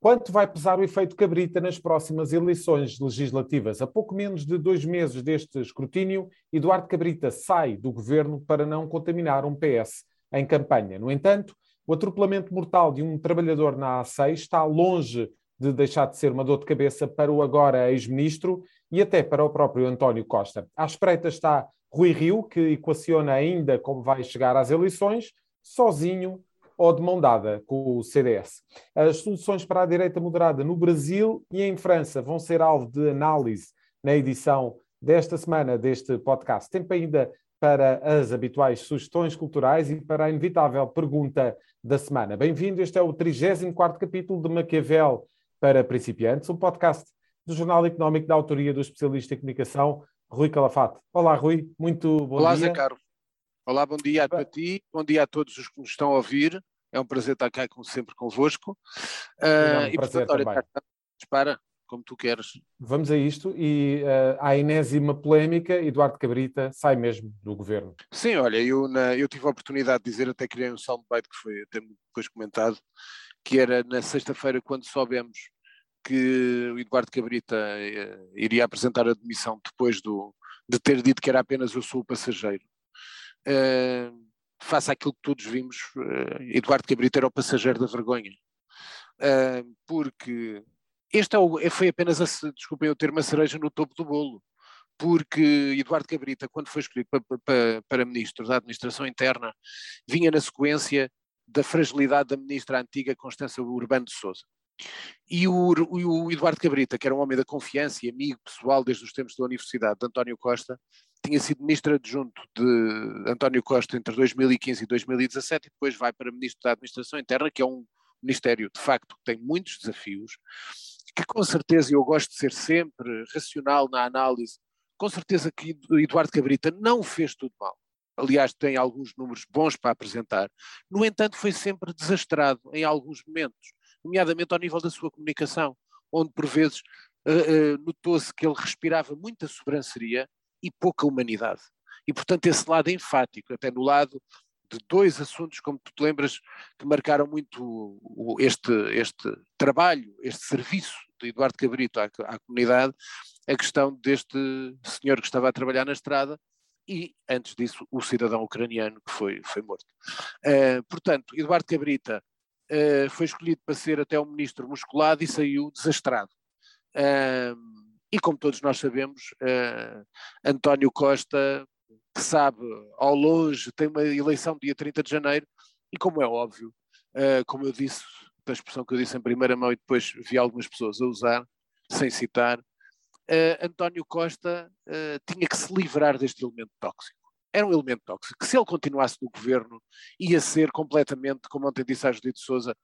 Quanto vai pesar o efeito cabrita nas próximas eleições legislativas? A pouco menos de dois meses deste escrutínio, Eduardo Cabrita sai do governo para não contaminar um PS em campanha. No entanto, o atropelamento mortal de um trabalhador na A6 está longe de deixar de ser uma dor de cabeça para o agora ex-ministro e até para o próprio António Costa. À espreita está Rui Rio, que equaciona ainda como vai chegar às eleições, sozinho ou de mão dada com o CDS. As soluções para a direita moderada no Brasil e em França vão ser alvo de análise na edição desta semana deste podcast. Tempo ainda para as habituais sugestões culturais e para a inevitável pergunta da semana. Bem-vindo, este é o 34º capítulo de Maquiavel para principiantes, um podcast do Jornal Económico da autoria do especialista em comunicação Rui Calafate. Olá, Rui, muito bom Olá, dia. Olá, Zé Carlos. Olá, bom dia a ti, bom dia a todos os que nos estão a ouvir. É um prazer estar cá, como sempre, convosco. Uh, e, portanto, olha, para, como tu queres. Vamos a isto e uh, à enésima polémica, Eduardo Cabrita sai mesmo do governo. Sim, olha, eu, na, eu tive a oportunidade de dizer, até criei um soundbite que foi até depois comentado, que era na sexta-feira, quando soubemos que o Eduardo Cabrita uh, iria apresentar a demissão depois do, de ter dito que era apenas eu sou o passageiro. Uh, face àquilo que todos vimos, uh, Eduardo Cabrita era o passageiro da vergonha. Uh, porque este é o, é, foi apenas, a, desculpem eu ter uma cereja no topo do bolo, porque Eduardo Cabrita, quando foi escolhido para, para, para ministro da Administração Interna, vinha na sequência da fragilidade da ministra antiga Constança Urbano de Souza. E o, o, Eduardo Cabrita, que era um homem da confiança e amigo pessoal desde os tempos da Universidade, de António Costa, tinha sido ministro adjunto de António Costa entre 2015 e 2017 e depois vai para ministro da Administração Interna, que é um ministério, de facto, que tem muitos desafios, que com certeza, eu gosto de ser sempre racional na análise, com certeza que Eduardo Cabrita não fez tudo mal. Aliás, tem alguns números bons para apresentar. No entanto, foi sempre desastrado em alguns momentos, nomeadamente ao nível da sua comunicação, onde por vezes uh, uh, notou-se que ele respirava muita sobranceria e pouca humanidade. E, portanto, esse lado enfático, até no lado de dois assuntos, como tu te lembras, que marcaram muito este, este trabalho, este serviço de Eduardo Cabrito à, à comunidade, a questão deste senhor que estava a trabalhar na estrada e, antes disso, o cidadão ucraniano que foi, foi morto. Uh, portanto, Eduardo Cabrita uh, foi escolhido para ser até um ministro musculado e saiu desastrado. Uh, e como todos nós sabemos, uh, António Costa, que sabe ao longe, tem uma eleição dia 30 de janeiro, e como é óbvio, uh, como eu disse, da expressão que eu disse em primeira mão e depois vi algumas pessoas a usar, sem citar, uh, António Costa tinha que se livrar deste elemento tóxico. Era um elemento tóxico, que se ele continuasse no governo, ia ser completamente, como ontem disse a Judite Souza,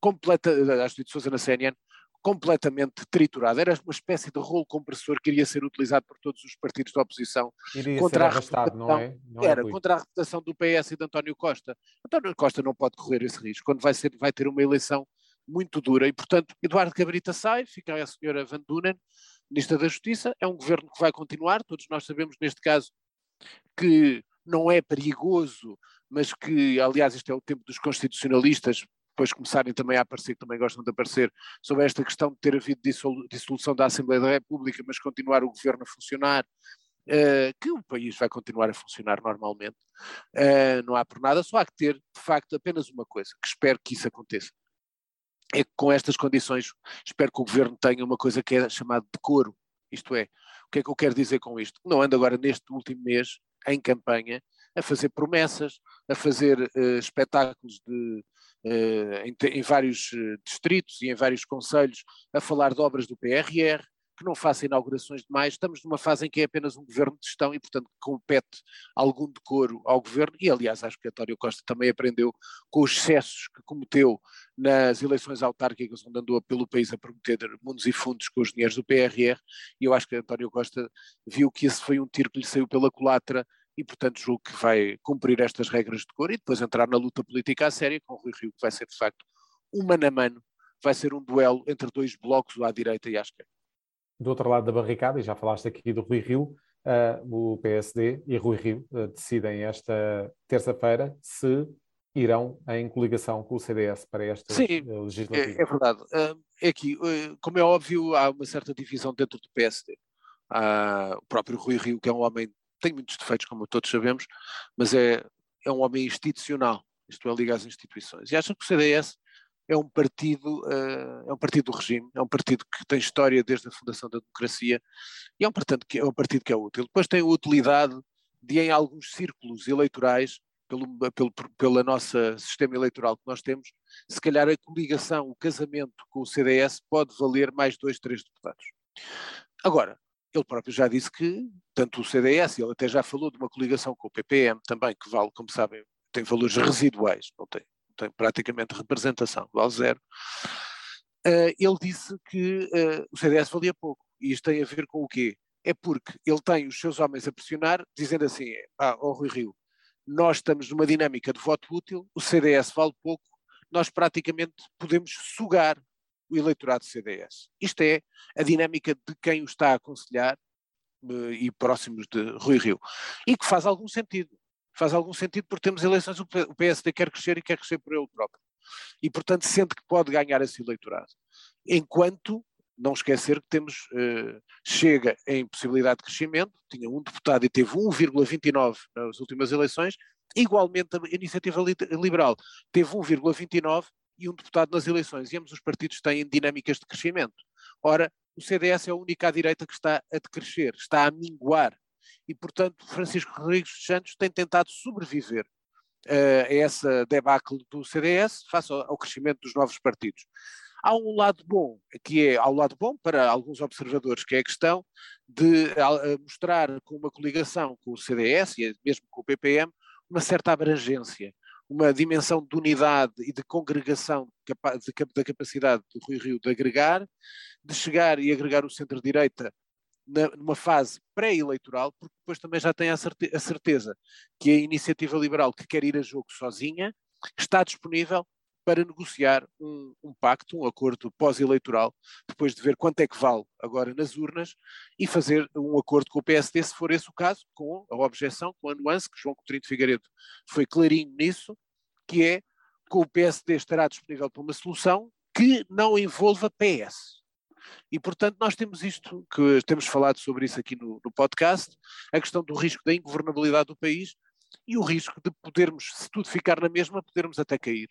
completa, a Judite Souza na CNN, completamente triturado. Era uma espécie de rolo compressor que iria ser utilizado por todos os partidos da oposição iria contra a reputação, não é? Não é era é contra a reputação do PS e de António Costa. António Costa não pode correr esse risco quando vai, ser, vai ter uma eleição muito dura e, portanto, Eduardo Cabrita sai, fica a senhora Van Dunen, Ministra da Justiça, é um governo que vai continuar, todos nós sabemos neste caso que não é perigoso, mas que, aliás, este é o tempo dos constitucionalistas, depois começarem também a aparecer, que também gostam de aparecer, sobre esta questão de ter havido dissolução da Assembleia da República, mas continuar o governo a funcionar, uh, que o país vai continuar a funcionar normalmente. Uh, não há por nada, só há que ter, de facto, apenas uma coisa, que espero que isso aconteça. É que com estas condições, espero que o governo tenha uma coisa que é chamada decoro, isto é, o que é que eu quero dizer com isto? Não anda agora neste último mês, em campanha, a fazer promessas, a fazer uh, espetáculos de, em, em, vários uh, distritos e em vários conselhos, a falar de obras do PRR, que não faça inaugurações demais. Estamos numa fase em que é apenas um governo de gestão e, portanto, compete algum decoro ao governo. E, aliás, acho que António Costa também aprendeu com os excessos que cometeu nas eleições autárquicas, onde andou pelo país a prometer mundos e fundos com os dinheiros do PRR. E eu acho que António Costa viu que esse foi um tiro que lhe saiu pela culatra e, portanto, julgo que vai cumprir estas regras de cor e depois entrar na luta política à séria com o Rui Rio, que vai ser, de facto, um mano a mano, vai ser um duelo entre dois blocos, à direita e à esquerda. Do outro lado da barricada, e já falaste aqui do Rui Rio, uh, o PSD e Rui Rio uh, decidem esta terça-feira se irão em coligação com o CDS para esta Sim, legislativa. É, é verdade. É que, como é óbvio, há uma certa divisão dentro do PSD. O próprio Rui Rio, que é um homem, tem muitos defeitos, como todos sabemos, mas é, é um homem institucional, isto é, liga às instituições. E acha que o CDS é um partido, uh, é um partido do regime, é um partido que tem história desde a fundação da democracia e é um, partido que, é um partido que é útil. Depois tem a utilidade de, em alguns círculos eleitorais, pelo, pelo, pela nossa sistema eleitoral que nós temos, se calhar a coligação, o casamento com o CDS pode valer mais dois, três deputados. Agora, ele próprio já disse que, tanto o CDS, ele até já falou de uma coligação com o PPM também, que vale, como sabem, tem valores residuais, não tem tem praticamente representação, vale zero, uh, ele disse que uh, o CDS valia pouco. E isto tem a ver com o quê? É porque ele tem os seus homens a pressionar, dizendo assim, ah, oh Rui Rio, nós estamos numa dinâmica de voto útil, o CDS vale pouco, nós praticamente podemos sugar o eleitorado do CDS. Isto é a dinâmica de quem o está a aconselhar uh, e próximos de Rui Rio. E que faz algum sentido faz algum sentido porque temos eleições, o PSD quer crescer e quer crescer por ele próprio. E, portanto, sente que pode ganhar esse eleitorado. Enquanto, não esquecer que temos, uh, chega em possibilidade de crescimento, tinha um deputado e teve 1,29 nas últimas eleições, igualmente a Iniciativa Liberal teve 1,29 e um deputado nas eleições, e ambos os partidos têm dinâmicas de crescimento. Ora, o CDS é a única à direita que está a decrescer, está a minguar e, portanto, Francisco Rodrigues dos Santos tem tentado sobreviver uh, a essa debacle do CDS face ao, ao crescimento dos novos partidos. Há um lado bom, que é ao lado bom para alguns observadores, que é a questão de uh, mostrar com uma coligação com o CDS e mesmo com o PPM uma certa abrangência, uma dimensão de unidade e de congregação da capacidade do Rui Rio de agregar, de chegar e agregar o centro-direita numa fase pré-eleitoral, porque depois também já tem a certeza que a iniciativa liberal que quer ir a jogo sozinha está disponível para negociar um, um pacto, um acordo pós-eleitoral, depois de ver quanto é que vale agora nas urnas, e fazer um acordo com o PSD, se for esse o caso, com a objeção, com a nuance, que João Coutinho de Figueiredo foi clarinho nisso, que é que o PSD estará disponível para uma solução que não envolva PS. E, portanto, nós temos isto, que temos falado sobre isso aqui no, no podcast, a questão do risco da ingovernabilidade do país e o risco de podermos, se tudo ficar na mesma, podermos até cair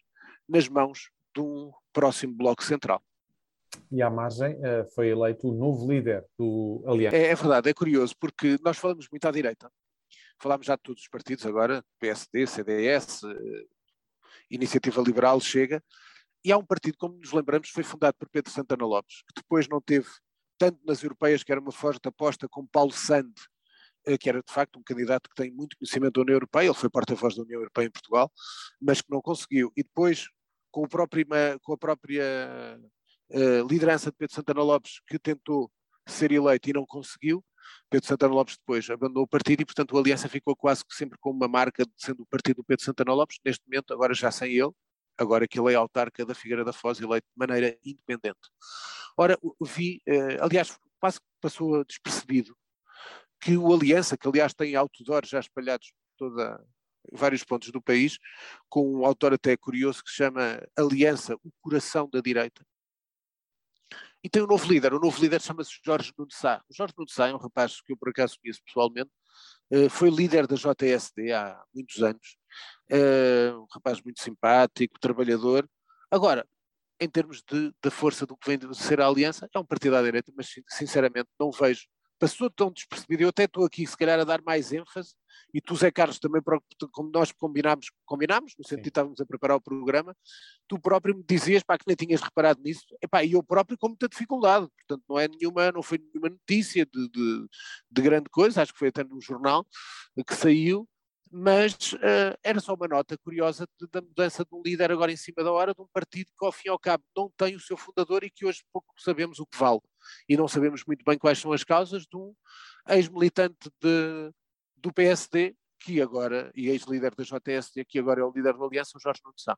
nas mãos de um próximo bloco central. E à margem eh, foi eleito o novo líder do Aliança. É, é, verdade, é curioso, porque nós falamos muito à direita. Falámos já de todos os partidos agora, PSD, CDS, eh, Iniciativa Liberal, Chega, e há um partido, como nos lembramos, foi fundado por Pedro Santana Lopes, que depois não teve, tanto nas europeias, que era uma forte aposta, como Paulo Sande, eh, que era de facto um candidato que tem muito conhecimento da União Europeia, ele foi porta-voz da União Europeia em Portugal, mas que não conseguiu. E depois, com, o próprio, com a própria uh, liderança de Pedro Santana Lopes, que tentou ser eleito e não conseguiu, Pedro Santana Lopes depois abandonou o partido e, portanto, a Aliança ficou quase que sempre com uma marca de sendo o partido do Pedro Santana Lopes, neste momento, agora já sem ele, agora que ele é autarca da Figueira da Foz, eleito de maneira independente. Ora, vi, eh, aliás, quase passou despercebido que o Aliança, que aliás tem outdoors já espalhados por toda, vários pontos do país, com um autor até curioso que se chama Aliança, o coração da direita. E tem um novo líder, o novo líder chama-se Jorge Nunes Sá. O Jorge Nunes Sá é um rapaz que eu por acaso conheço pessoalmente, eh, foi líder da JSD há muitos anos, eh, um rapaz muito simpático, trabalhador. Agora, em termos de, da força do que vem de ser a aliança, é um partido à direita, mas sinceramente não vejo. Passou tão despercebido, eu até estou aqui se calhar a dar mais ênfase, e tu Zé Carlos também, como nós combinámos, combinámos no sentido de estávamos a preparar o programa, tu próprio me dizias pá, que nem tinhas reparado nisso, Epá, e eu próprio com muita dificuldade, portanto não é nenhuma, não foi nenhuma notícia de, de, de grande coisa, acho que foi até no jornal que saiu, mas uh, era só uma nota curiosa de, da mudança de um líder agora em cima da hora de um partido que ao fim e ao cabo não tem o seu fundador e que hoje pouco sabemos o que vale e não sabemos muito bem quais são as causas de um ex-militante do PSD que agora, e ex-líder da JSD, que agora é o líder da Aliança, o Jorge Nunes Sá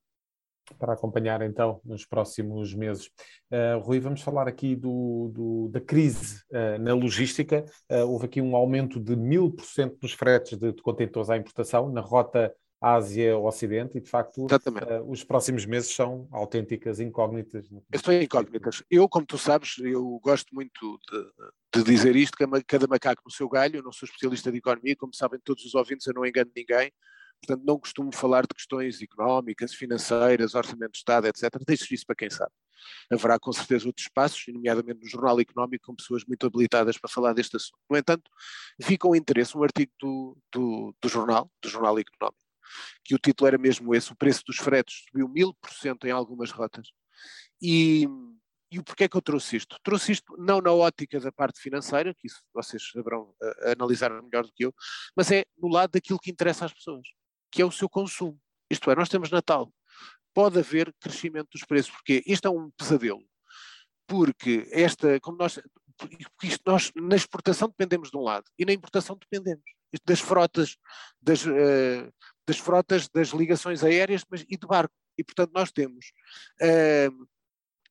para acompanhar então nos próximos meses. Uh, Rui, vamos falar aqui do, do da crise uh, na logística. Uh, houve aqui um aumento de mil por cento nos fretes de, de contentores à importação na rota Ásia-Ocidente e, de facto, uh, os próximos meses são autênticas incógnitas. São incógnitas. Eu, como tu sabes, eu gosto muito de, de, dizer isto, que cada macaco no seu galho, eu não sou especialista de economia, como sabem todos os ouvintes, eu não engano ninguém, portanto não costumo falar de questões económicas, financeiras, orçamento de Estado, etc. Deixo isso para quem sabe. Haverá com certeza outros espaços, nomeadamente no Jornal Económico, com pessoas muito habilitadas para falar deste assunto. No entanto, vi com interesse um artigo do, do, do jornal, do Jornal Económico, que o título era mesmo esse, o preço dos fretes subiu mil por cento em algumas rotas. E, e o porquê é que eu trouxe isto? Trouxe isto não na ótica da parte financeira, que isso vocês saberão uh, analisar melhor do que eu, mas é no lado daquilo que interessa às pessoas, que é o seu consumo. Isto é, nós temos Natal, pode haver crescimento dos preços, porque isto é um pesadelo. Porque esta, como nós, isto nós na exportação dependemos de um lado e na importação dependemos das frotas, das, uh, das frotas, das ligações aéreas mas, e de barco. E portanto nós temos, uh,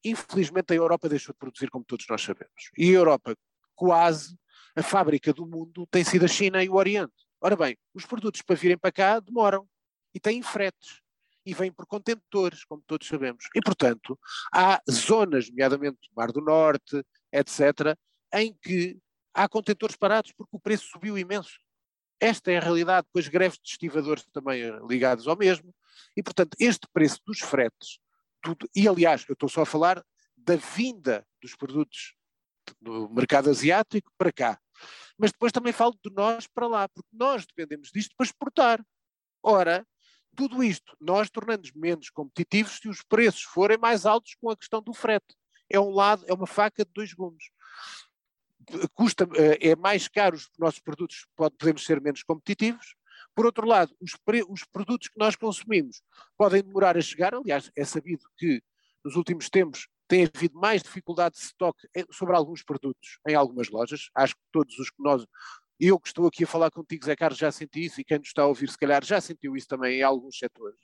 infelizmente a Europa deixou de produzir como todos nós sabemos. E a Europa quase, a fábrica do mundo tem sido a China e o Oriente. Ora bem, os produtos para virem para cá demoram e têm fretes e vêm por contentores, como todos sabemos. E, portanto, há zonas, nomeadamente Mar do Norte, etc., em que há contentores parados porque o preço subiu imenso. Esta é a realidade, depois greves de estivadores também eh, ligados ao mesmo, e portanto este preço dos fretes, tudo, e aliás, eu estou só a falar da vinda dos produtos do mercado asiático para cá, mas depois também falo de nós para lá, porque nós dependemos disto para exportar. Ora, tudo isto, nós tornamos menos competitivos se os preços forem mais altos com a questão do frete. É um lado, é uma faca de dois gumes. Custa, eh, é mais caro os nossos produtos, podemos ser menos competitivos. Por outro lado, os, os produtos que nós consumimos podem demorar a chegar. Aliás, é sabido que nos últimos tempos tem havido mais dificuldade de estoque sobre alguns produtos em algumas lojas. Acho que todos os que nós, eu que estou aqui a falar contigo, Zé Carlos, já senti isso e quem nos está a ouvir, se calhar, já sentiu isso também em alguns setores.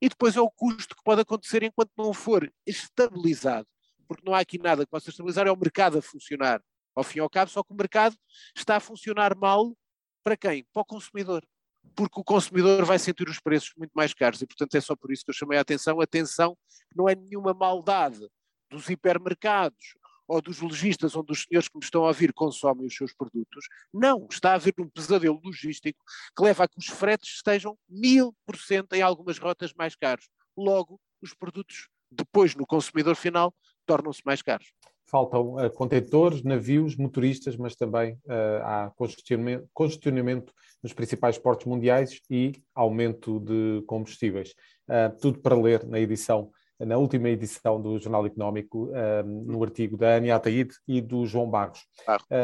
E depois é o custo que pode acontecer enquanto não for estabilizado, porque não há aqui nada que possa estabilizar, é o mercado a funcionar. Ao fim e ao cabo, só que o mercado está a funcionar mal para quem? Para o consumidor. Porque o consumidor vai sentir os preços muito mais caros e, portanto, é só por isso que eu chamei a atenção. Atenção, não é nenhuma maldade dos hipermercados ou dos lojistas onde os senhores que me estão a ouvir consomem os seus produtos. Não, está a haver um pesadelo logístico que leva a que os fretes estejam mil por cento em algumas rotas mais caros. Logo, os produtos depois no consumidor final tornam-se mais caros. Faltam uh, contentores, navios, motoristas, mas também uh, há congestionamento, congestionamento nos principais portos mundiais e aumento de combustíveis. Uh, tudo para ler na edição na última edição do Jornal Económico, no artigo da Ania Ataíde e do João Barros.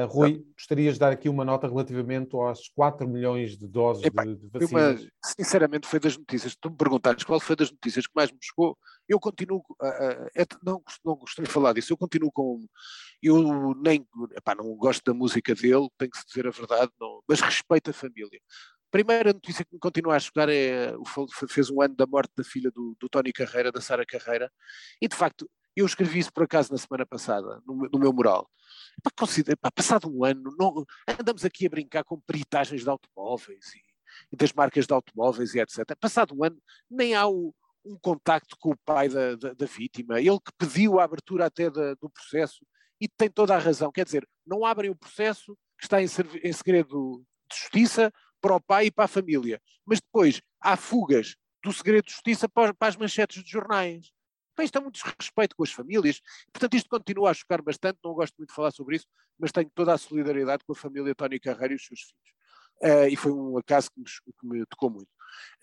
Rui, gostarias de dar aqui uma nota relativamente aos 4 milhões de doses de, de vacinas? Uma, sinceramente, foi das notícias, tu me perguntares qual foi das notícias que mais me chegou, eu continuo, uh, uh, não, não gostaria de falar disso, eu continuo com, eu nem, epá, não gosto da música dele, tenho que dizer a verdade, não, mas respeito a família primeira notícia que me continua a chegar é fez um ano da morte da filha do, do Tony Carreira, da Sara Carreira, e de facto eu escrevi isso por acaso na semana passada, no, no meu mural. Pá, considera, passado um ano, não, andamos aqui a brincar com peritagens de automóveis e, e, das marcas de automóveis e etc. Passado um ano, nem há o, um contacto com o pai da, da, da, vítima, ele que pediu a abertura até da, do processo e tem toda a razão. Quer dizer, não abrem o processo que está em, em segredo de justiça, para o pai e para a família. Mas depois há fugas do segredo de justiça para, para as manchetes de jornais. Bem, isto é muito desrespeito com as famílias. Portanto, isto continua a chocar bastante. Não gosto muito de falar sobre isso, mas tenho toda a solidariedade com a família Tony Carreira e os seus filhos. Uh, e foi um caso que me, que me tocou muito.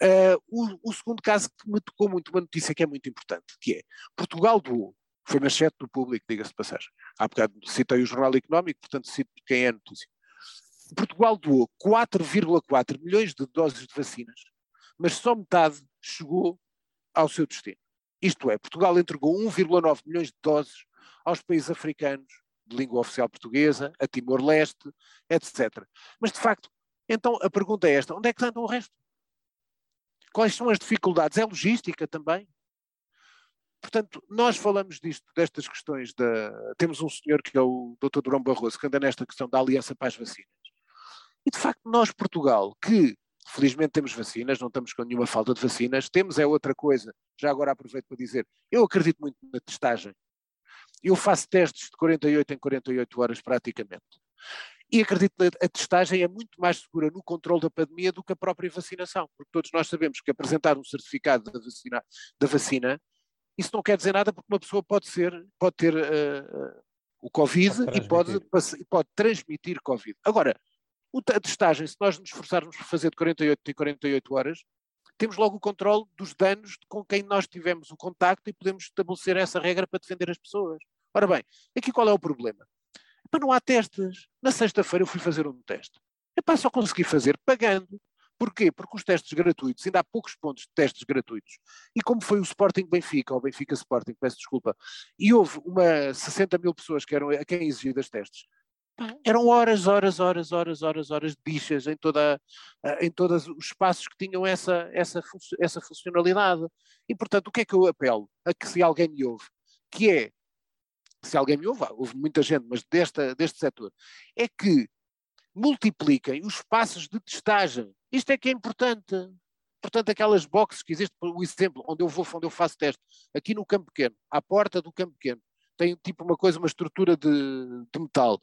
Uh, o, o, segundo caso que me tocou muito, uma notícia que é muito importante, que é Portugal doou, foi manchete do público, diga-se de passagem. Há bocado citei o Jornal Económico, portanto cito quem é a notícia. Portugal doou 4,4 milhões de doses de vacinas, mas só metade chegou ao seu destino. Isto é, Portugal entregou 1,9 milhões de doses aos países africanos de língua oficial portuguesa, a Timor-Leste, etc. Mas, de facto, então a pergunta é esta: onde é que anda o resto? Quais são as dificuldades? É logística também? Portanto, nós falamos disto, destas questões da. Temos um senhor que é o Dr. Durão Barroso, que anda nesta questão da aliança para as vacinas. E de facto, nós, Portugal, que Felizmente temos vacinas, não estamos com nenhuma falta de vacinas. Temos é outra coisa. Já agora aproveito para dizer, eu acredito muito na testagem. Eu faço testes de 48 em 48 horas praticamente. E acredito que a testagem é muito mais segura no controle da pandemia do que a própria vacinação, porque todos nós sabemos que apresentar um certificado da vacina, da vacina isso não quer dizer nada porque uma pessoa pode ser, pode ter uh, o Covid pode e pode, pode transmitir Covid. Agora, a testagem, se nós nos esforçarmos por fazer de 48 em 48 horas, temos logo o controle dos danos com quem nós tivemos o contacto e podemos estabelecer essa regra para defender as pessoas. Ora bem, aqui qual é o problema? Epá, não há testes. Na sexta-feira eu fui fazer um teste. Epá, só consegui fazer pagando. Porquê? Porque os testes gratuitos, ainda há poucos pontos de testes gratuitos, e como foi o Sporting Benfica, ou Benfica Sporting, peço desculpa, e houve uma 60 mil pessoas que eram a quem exigidas testes, eram horas, horas, horas, horas, horas, horas de bichas em, toda, em todos os espaços que tinham essa, essa, essa funcionalidade. E, portanto, o que é que eu apelo? A que se alguém me ouve, que é, se alguém me ouve, houve muita gente, mas desta, deste setor, é que multipliquem os espaços de testagem. Isto é que é importante. Portanto, aquelas boxes que existem, o exemplo, onde eu vou, onde eu faço teste, aqui no campo pequeno, à porta do campo pequeno, tem tipo uma coisa, uma estrutura de, de metal,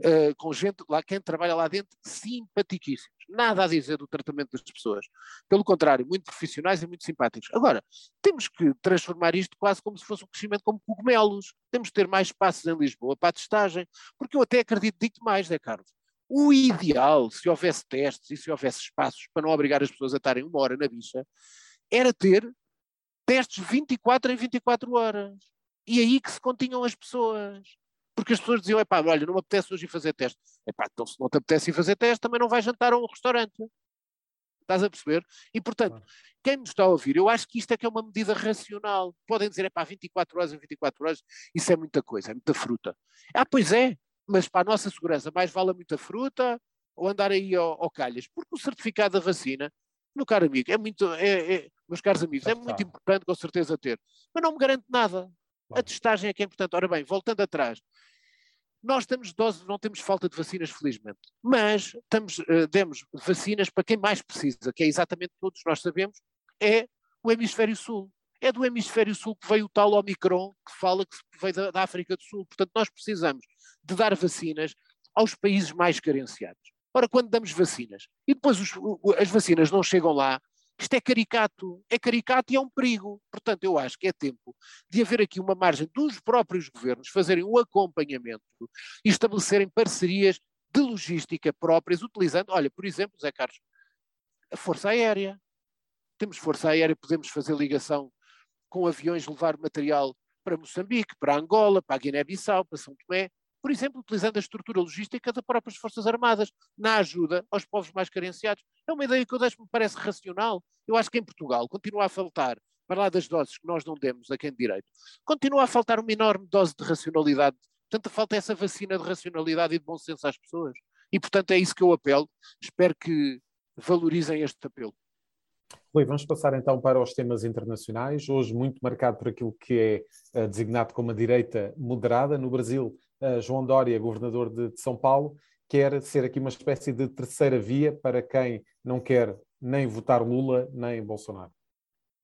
uh, com gente lá, quem trabalha lá dentro, simpaticíssimos. Nada a dizer do tratamento das pessoas. Pelo contrário, muito profissionais e muito simpáticos. Agora, temos que transformar isto quase como se fosse um crescimento como cogumelos. Temos que ter mais espaços em Lisboa para a testagem, porque eu até acredito, digo mais, né, Carlos? O ideal, se houvesse testes e se houvesse espaços para não obrigar as pessoas a estarem uma hora na bicha, era ter testes 24 em 24 horas e aí que se continham as pessoas. Porque as pessoas diziam, epá, olha, não me apetece hoje ir fazer teste. Epá, então se não te apetece ir fazer teste, também não vais jantar a um restaurante. Estás a perceber? E, portanto, quem nos está a ouvir, eu acho que isto é que é uma medida racional. Podem dizer, epá, 24 horas em 24 horas, isso é muita coisa, é muita fruta. Ah, pois é, mas para a nossa segurança, mais vale muita fruta ou andar aí ao, ao calhas? Porque o certificado da vacina, meu caro amigo, é muito, é, é, meus caros amigos, é muito importante com certeza ter, mas não me garante nada. A testagem é que é importante. Ora bem, voltando atrás, nós temos doses, não temos falta de vacinas, felizmente, mas estamos, uh, demos vacinas para quem mais precisa, que é exatamente todos nós sabemos, é o hemisfério sul. É do hemisfério sul que veio o tal Omicron que fala que veio da, da África do Sul. Portanto, nós precisamos de dar vacinas aos países mais carenciados. Ora, quando damos vacinas e depois os, as vacinas não chegam lá, isto é caricato, é caricato e é um perigo. Portanto, eu acho que é tempo de haver aqui uma margem dos próprios governos fazerem um acompanhamento e estabelecerem parcerias de logística próprias, utilizando, olha, por exemplo, Zé Carlos, a Força Aérea. Temos Força Aérea, podemos fazer ligação com aviões, levar material para Moçambique, para Angola, para Guiné-Bissau, para São Tomé por exemplo, utilizando a estrutura logística das próprias Forças Armadas, na ajuda aos povos mais carenciados. É uma ideia que eu deixo, me parece racional. Eu acho que em Portugal continua a faltar, para lá das doses que nós não demos a quem de direito, continua a faltar uma enorme dose de racionalidade. Portanto, falta essa vacina de racionalidade e de bom senso às pessoas. E, portanto, é isso que eu apelo. Espero que valorizem este apelo. Rui, vamos passar então para os temas internacionais, hoje muito marcado por aquilo que é uh, designado como a direita moderada. No Brasil, uh, João Dória, governador de, São Paulo, quer ser aqui uma espécie de terceira via para quem não quer nem votar Lula nem Bolsonaro.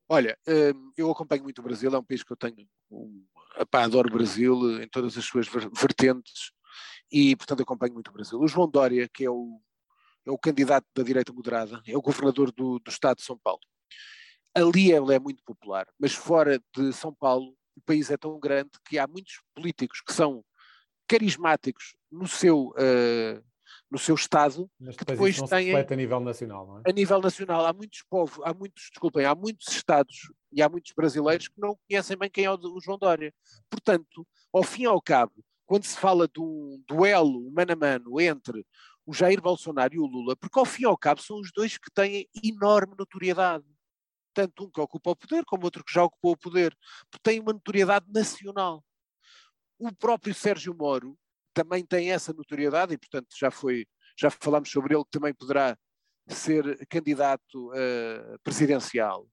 Olha, hum, eu acompanho muito o Brasil, é um país que eu tenho, um, pá, adoro o Brasil em todas as suas vertentes e, portanto, acompanho muito o Brasil. O João Dória, que é o é o candidato da direita moderada, é o governador do, do estado de São Paulo. Ali ele é muito popular, mas fora de São Paulo o país é tão grande que há muitos políticos que são carismáticos no seu, uh, no seu estado, mas que depois têm a nível nacional, não é? A nível nacional há muitos povos, há muitos, desculpem, há muitos estados e há muitos brasileiros que não conhecem bem quem é o João Dória. Portanto, ao fim e ao cabo, quando se fala de um duelo mano a mano entre o Jair Bolsonaro e o Lula, porque ao fim e ao cabo são os dois que têm enorme notoriedade. Tanto um que ocupa o poder, como outro que já ocupou o poder, porque têm uma notoriedade nacional. O próprio Sérgio Moro também tem essa notoriedade e, portanto, já foi, já falámos sobre ele, que também poderá ser candidato uh, presidencial.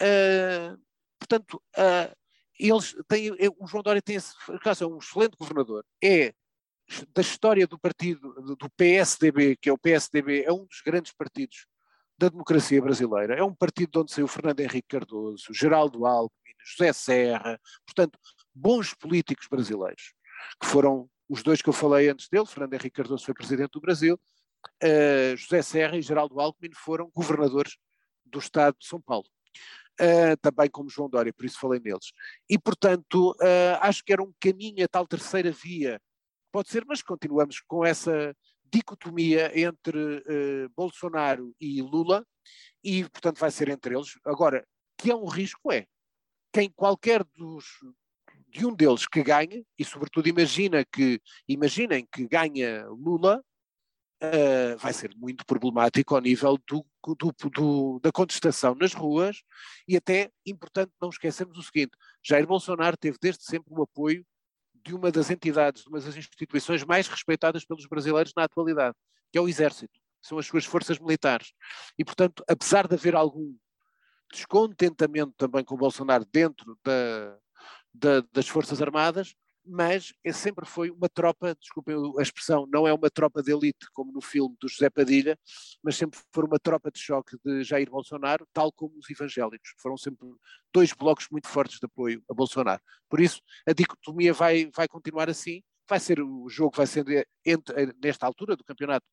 Uh, portanto, uh, eles têm, o João Dória tem esse, é um excelente governador, é da história do partido, do PSDB, que é o PSDB, é um dos grandes partidos da democracia brasileira. É um partido de onde saiu Fernando Henrique Cardoso, Geraldo Alckmin, José Serra, portanto, bons políticos brasileiros, que foram os dois que eu falei antes dele, Fernando Henrique Cardoso foi presidente do Brasil, uh, José Serra e Geraldo Alckmin foram governadores do estado de São Paulo. Uh, também como João Dória, por isso falei neles. E, portanto, uh, acho que era um caminho, a tal terceira via, pode ser, mas continuamos com essa dicotomia entre uh, Bolsonaro e Lula, e, portanto, vai ser entre eles. Agora, que é um risco, é. Quem qualquer dos, de um deles que ganhe, e sobretudo imagina que, imaginem que ganha Lula, uh, vai ser muito problemático ao nível do, do, do, da contestação nas ruas e até importante não esquecermos o seguinte, Jair Bolsonaro teve desde sempre o apoio de uma das entidades, de uma das instituições mais respeitadas pelos brasileiros na atualidade, que é o Exército, são as suas forças militares. E, portanto, apesar de haver algum descontentamento também com o Bolsonaro dentro da, da, das Forças Armadas, mas é, sempre foi uma tropa, desculpem a expressão, não é uma tropa de elite como no filme do José Padilha, mas sempre foi uma tropa de choque de Jair Bolsonaro, tal como os evangélicos. Foram sempre dois blocos muito fortes de apoio a Bolsonaro. Por isso, a dicotomia vai, vai continuar assim, vai ser o jogo, vai ser entre, nesta altura do campeonato,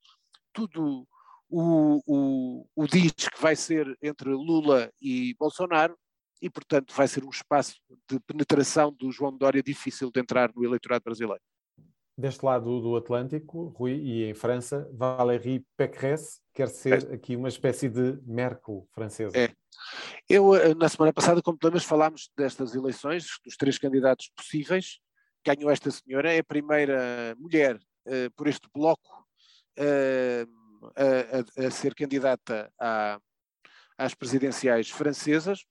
tudo o, o, o diz que vai ser entre Lula e Bolsonaro, e, portanto, vai ser um espaço de penetração do João Dória difícil de entrar no eleitorado brasileiro. Deste lado do Atlântico, Rui, e em França, Valérie Pécresse quer ser é. aqui uma espécie de Merkel francesa. É. Eu, eh, na semana passada, como lembras, falámos destas eleições, dos três candidatos possíveis. Ganhou esta senhora, é a primeira mulher uh, por este bloco uh, a, a, a, ser candidata à, às presidenciais francesas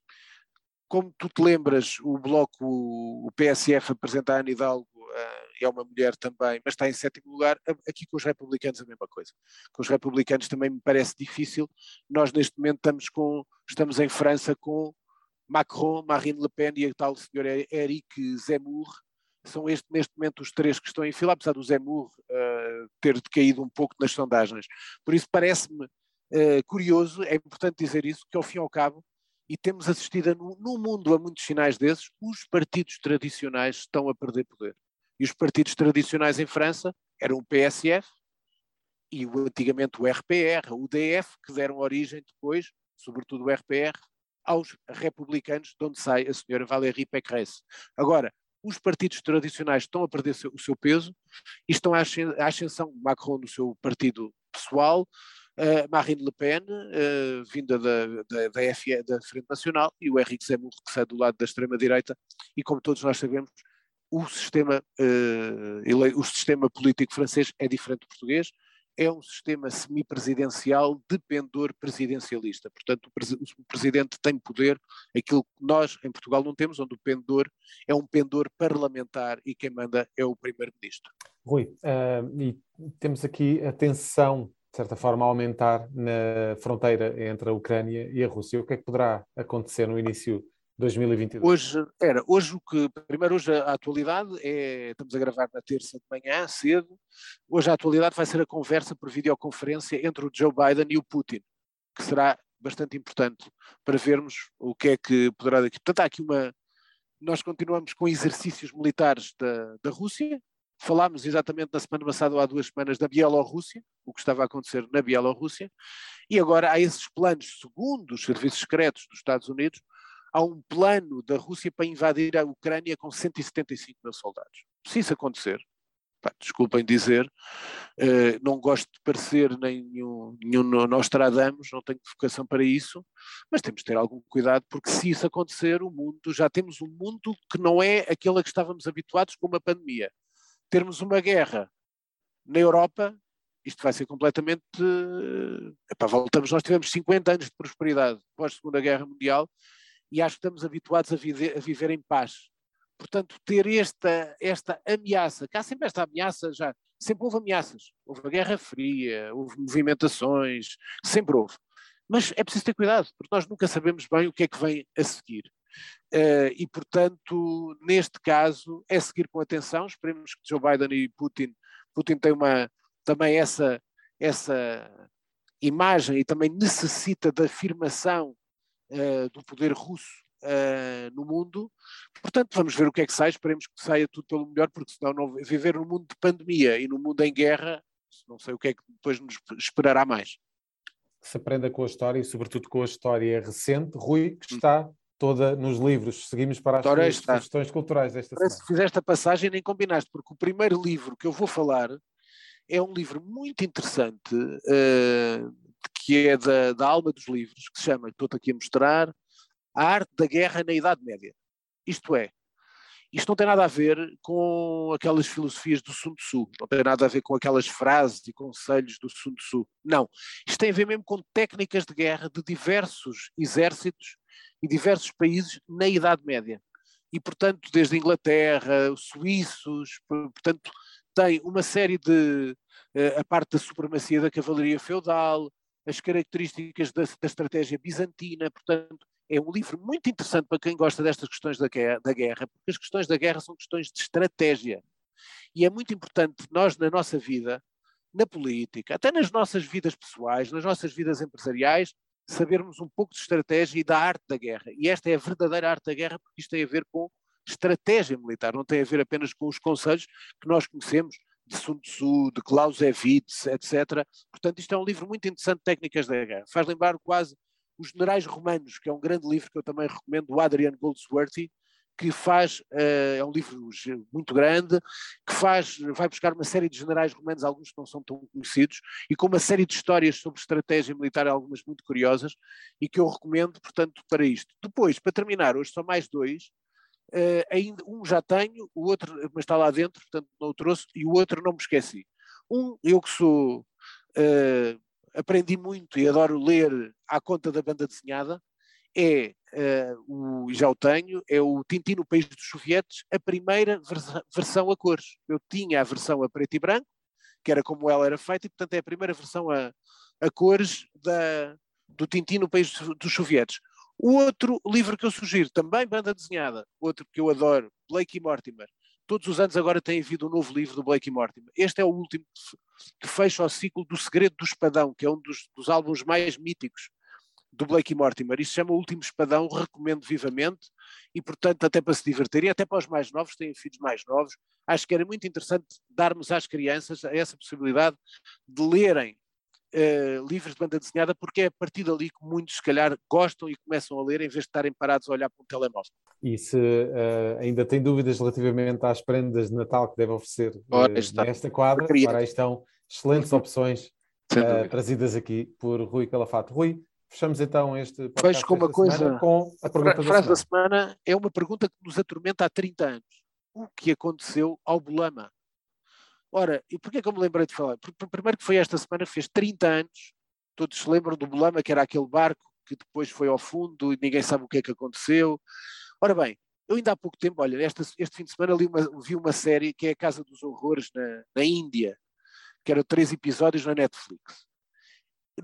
como tu te lembras, o bloco, o PSF apresenta a Ana Hidalgo, uh, é uma mulher também, mas está em sétimo lugar. Aqui com os republicanos a mesma coisa. Com os republicanos também me parece difícil. Nós neste momento estamos, com, estamos em França com Macron, Marine Le Pen e a tal senhor Eric Zemmour. São este, neste momento os três que estão em fila, apesar do Zemmour uh, ter decaído um pouco nas sondagens. Por isso parece-me uh, curioso, é importante dizer isso, que ao fim e ao cabo e temos assistido no, no, mundo a muitos sinais desses, os partidos tradicionais estão a perder poder. E os partidos tradicionais em França eram o PSF e o, antigamente o RPR, o UDF, que deram origem depois, sobretudo o RPR, aos republicanos, de onde sai a senhora Valérie Pécresse. Agora, os partidos tradicionais estão a perder o seu peso e estão à ascensão Macron no seu partido pessoal, uh, Marine Le Pen, uh, vinda da, da, da, da Frente Nacional, e o Henrique Zemmour, que sai do lado da extrema-direita, e como todos nós sabemos, o sistema, uh, ele, o sistema político francês é diferente do português, é um sistema semipresidencial de pendor presidencialista. Portanto, o, presidente tem poder, aquilo que nós em Portugal não temos, onde o pendor é um pendor parlamentar e quem manda é o primeiro-ministro. Rui, uh, e temos aqui a tensão de certa forma, aumentar na fronteira entre a Ucrânia e a Rússia. O que é que poderá acontecer no início de 2022? Hoje, era, hoje o que, primeiro hoje a atualidade é, estamos a gravar na terça de manhã, cedo, hoje a atualidade vai ser a conversa por videoconferência entre o Joe Biden e o Putin, que será bastante importante para vermos o que é que poderá daqui. Portanto, há aqui uma, nós continuamos com exercícios militares da, da Rússia, Falámos exatamente na semana passada ou há duas semanas da Bielorrússia, o que estava a acontecer na Bielorrússia, e agora há esses planos, segundo os serviços secretos dos Estados Unidos, há um plano da Rússia para invadir a Ucrânia com 175 mil soldados. Se isso acontecer, pá, desculpem dizer, uh, não gosto de parecer nenhum, nenhum Nostradamus, não tenho vocação para isso, mas temos de ter algum cuidado, porque se isso acontecer, o mundo, já temos um mundo que não é aquele a que estávamos habituados com uma pandemia termos uma guerra na Europa, isto vai ser completamente. Epá, voltamos, nós tivemos 50 anos de prosperidade pós Segunda Guerra Mundial e acho que estamos habituados a viver, a viver em paz. Portanto, ter esta, esta ameaça, que há sempre esta ameaça, já sempre houve ameaças. Houve a Guerra Fria, houve movimentações, sempre houve. Mas é preciso ter cuidado, porque nós nunca sabemos bem o que é que vem a seguir. Uh, e, portanto, neste caso, é seguir com atenção. Esperemos que Joe Biden e Putin, Putin tem uma, também essa, essa, imagem e também necessita da afirmação uh, do poder russo uh, no mundo. Portanto, vamos ver o que é que sai, esperemos que saia tudo pelo melhor, porque senão não, viver num mundo de pandemia e num mundo em guerra, não sei o que é que depois nos esperará mais. Se aprenda com a história e, sobretudo, com a história recente, Rui, que hum. está toda nos livros. Seguimos para as questões culturais desta Parece semana. que fizeste a passagem nem combinaste, porque o primeiro livro que eu vou falar é um livro muito interessante, uh, que é da, da alma dos livros, que se chama, estou aqui a mostrar, A Arte da Guerra na Idade Média. Isto é, isto não tem nada a ver com aquelas filosofias do Sun Tzu, não tem nada a ver com aquelas frases e conselhos do Sun Tzu. Não. Isto tem a ver mesmo com técnicas de guerra de diversos exércitos e diversos países na Idade Média. E, portanto, desde Inglaterra, os suíços, portanto, tem uma série de. Eh, a parte da supremacia da cavalaria feudal, as características da, da estratégia bizantina, portanto, é um livro muito interessante para quem gosta destas questões da da guerra, porque as questões da guerra são questões de estratégia. E é muito importante nós, na nossa vida, na política, até nas nossas vidas pessoais, nas nossas vidas empresariais, sabermos um pouco de estratégia e da arte da guerra. E esta é a verdadeira arte da guerra, porque isto tem a ver com estratégia militar, não tem a ver apenas com os conselhos que nós conhecemos de Sun Tzu, de Clausewitz, etc. Portanto, isto é um livro muito interessante de técnicas da guerra. Faz lembrar quase Os Generais Romanos, que é um grande livro que eu também recomendo, do Adrian Goldsworthy, que faz, uh, é um livro muito grande, que faz, vai buscar uma série de generais romanos, alguns que não são tão conhecidos, e com uma série de histórias sobre estratégia militar, algumas muito curiosas, e que eu recomendo, portanto, para isto. Depois, para terminar, hoje são mais dois, uh, ainda, um já tenho, o outro, mas está lá dentro, portanto não o trouxe, e o outro não me esqueci. Um, eu que sou, uh, aprendi muito e adoro ler à conta da banda desenhada, é, uh, o, já o tenho, é o Tintin no País dos Sovietes, a primeira vers versão a cores. Eu tinha a versão a preto e branco, que era como ela era feita, e portanto é a primeira versão a, a cores da, do Tintin no País dos Sovietes. O outro livro que eu sugiro, também banda desenhada, outro que eu adoro, Blake e Mortimer. Todos os anos agora tem havido um novo livro do Blake e Mortimer. Este é o último que fecha o ciclo do Segredo do Espadão, que é um dos, dos álbuns mais míticos do Blake e Mortimer. Isso se chama O Último Espadão, recomendo vivamente e, portanto, até para se divertir e até para os mais novos, têm filhos mais novos, acho que era muito interessante darmos às crianças essa possibilidade de lerem uh, livros de banda desenhada, porque é a partir dali que muitos, se calhar, gostam e começam a ler em vez de estarem parados a olhar para um telemóvel. E se uh, ainda tem dúvidas relativamente às prendas de Natal que deve oferecer uh, nesta quadra, para aí estão excelentes opções trazidas aqui por Rui Calafato. Rui, Fechamos então este podcast com uma coisa com a pergunta a frase da semana. da semana é uma pergunta que nos atormenta há 30 anos. O que aconteceu ao Bolama? Ora, e porquê que eu me lembrei de falar? Porque, primeiro que foi esta semana, fez 30 anos, todos se lembram do Bolama, que era aquele barco que depois foi ao fundo e ninguém sabe o que é que aconteceu. Ora bem, eu ainda há pouco tempo, olha, este, este fim de semana li uma, vi uma série que é a Casa dos Horrores na, na Índia, que eram três episódios na Netflix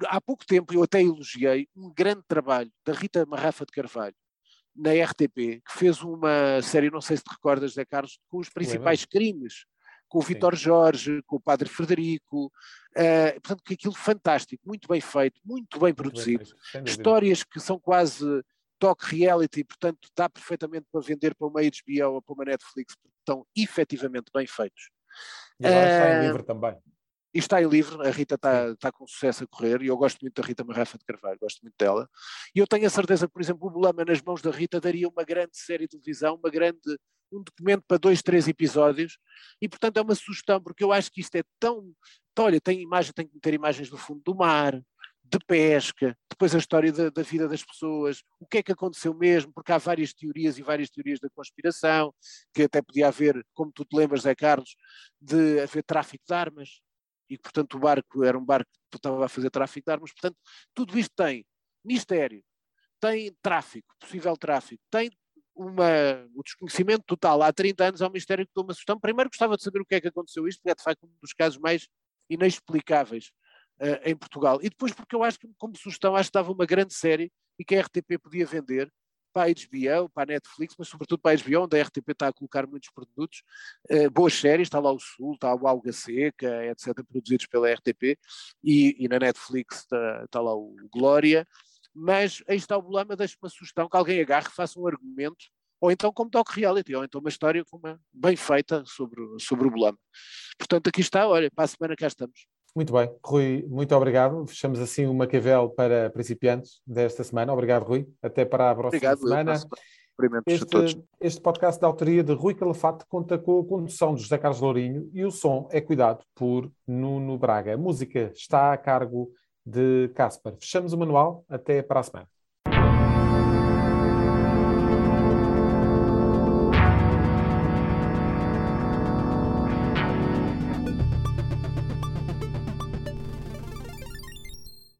há pouco tempo eu até elogiei um grande trabalho da Rita Marrafa de Carvalho na RTP, que fez uma série, não sei se te recordas, Zé Carlos, com os principais crimes, com o Vitor Jorge, com o Padre Frederico, uh, portanto, que aquilo fantástico, muito bem feito, muito bem produzido, bem histórias que são quase talk reality, portanto, dá perfeitamente para vender para uma HBO ou para uma Netflix, porque estão efetivamente bem feitos. E agora uh, está em livro também. E está em livre, a Rita está, está com sucesso a correr, e eu gosto muito da Rita Marrafa de Carvalho, gosto muito dela. E eu tenho a certeza que, por exemplo, o Bolama nas mãos da Rita daria uma grande série de televisão, uma grande, um documento para dois, três episódios, e portanto é uma sugestão, porque eu acho que isto é tão. Olha, tem imagem, tem que meter imagens do fundo do mar, de pesca, depois a história da, da, vida das pessoas, o que é que aconteceu mesmo, porque há várias teorias e várias teorias da conspiração, que até podia haver, como tu te lembras, Zé Carlos, de haver tráfico de armas, e portanto o barco era um barco que estava a fazer tráfico de armas, portanto tudo isto tem mistério, tem tráfico, possível tráfico, tem uma, o desconhecimento total. Há 30 anos há um mistério que toma sugestão. Primeiro gostava de saber o que é que aconteceu isto, porque é de facto um dos casos mais inexplicáveis uh, em Portugal. E depois porque eu acho que como sugestão acho que estava uma grande série e que a RTP podia vender para a HBO, para a Netflix, mas sobretudo para a HBO, onde a RTP está a colocar muitos produtos, uh, boas séries, está lá o Sul, está o Alga Seca, etc., produzidos pela RTP, e, e na Netflix está, está, lá o Glória, mas aí está o problema, deixe uma sugestão que alguém agarre, faça um argumento, ou então como doc reality, ou então uma história uma, bem feita sobre, sobre o Bolama. Portanto, aqui está, olha, para a semana cá estamos. Muito bem, Rui, muito obrigado. Fechamos assim o Maquiavel para principiantes desta semana. Obrigado, Rui. Até para a próxima obrigado, semana. Este, este, podcast da autoria de Rui Calafate conta com a condução de José Carlos Lourinho e o som é cuidado por Nuno Braga. A música está a cargo de Caspar. Fechamos o manual. Até para a semana.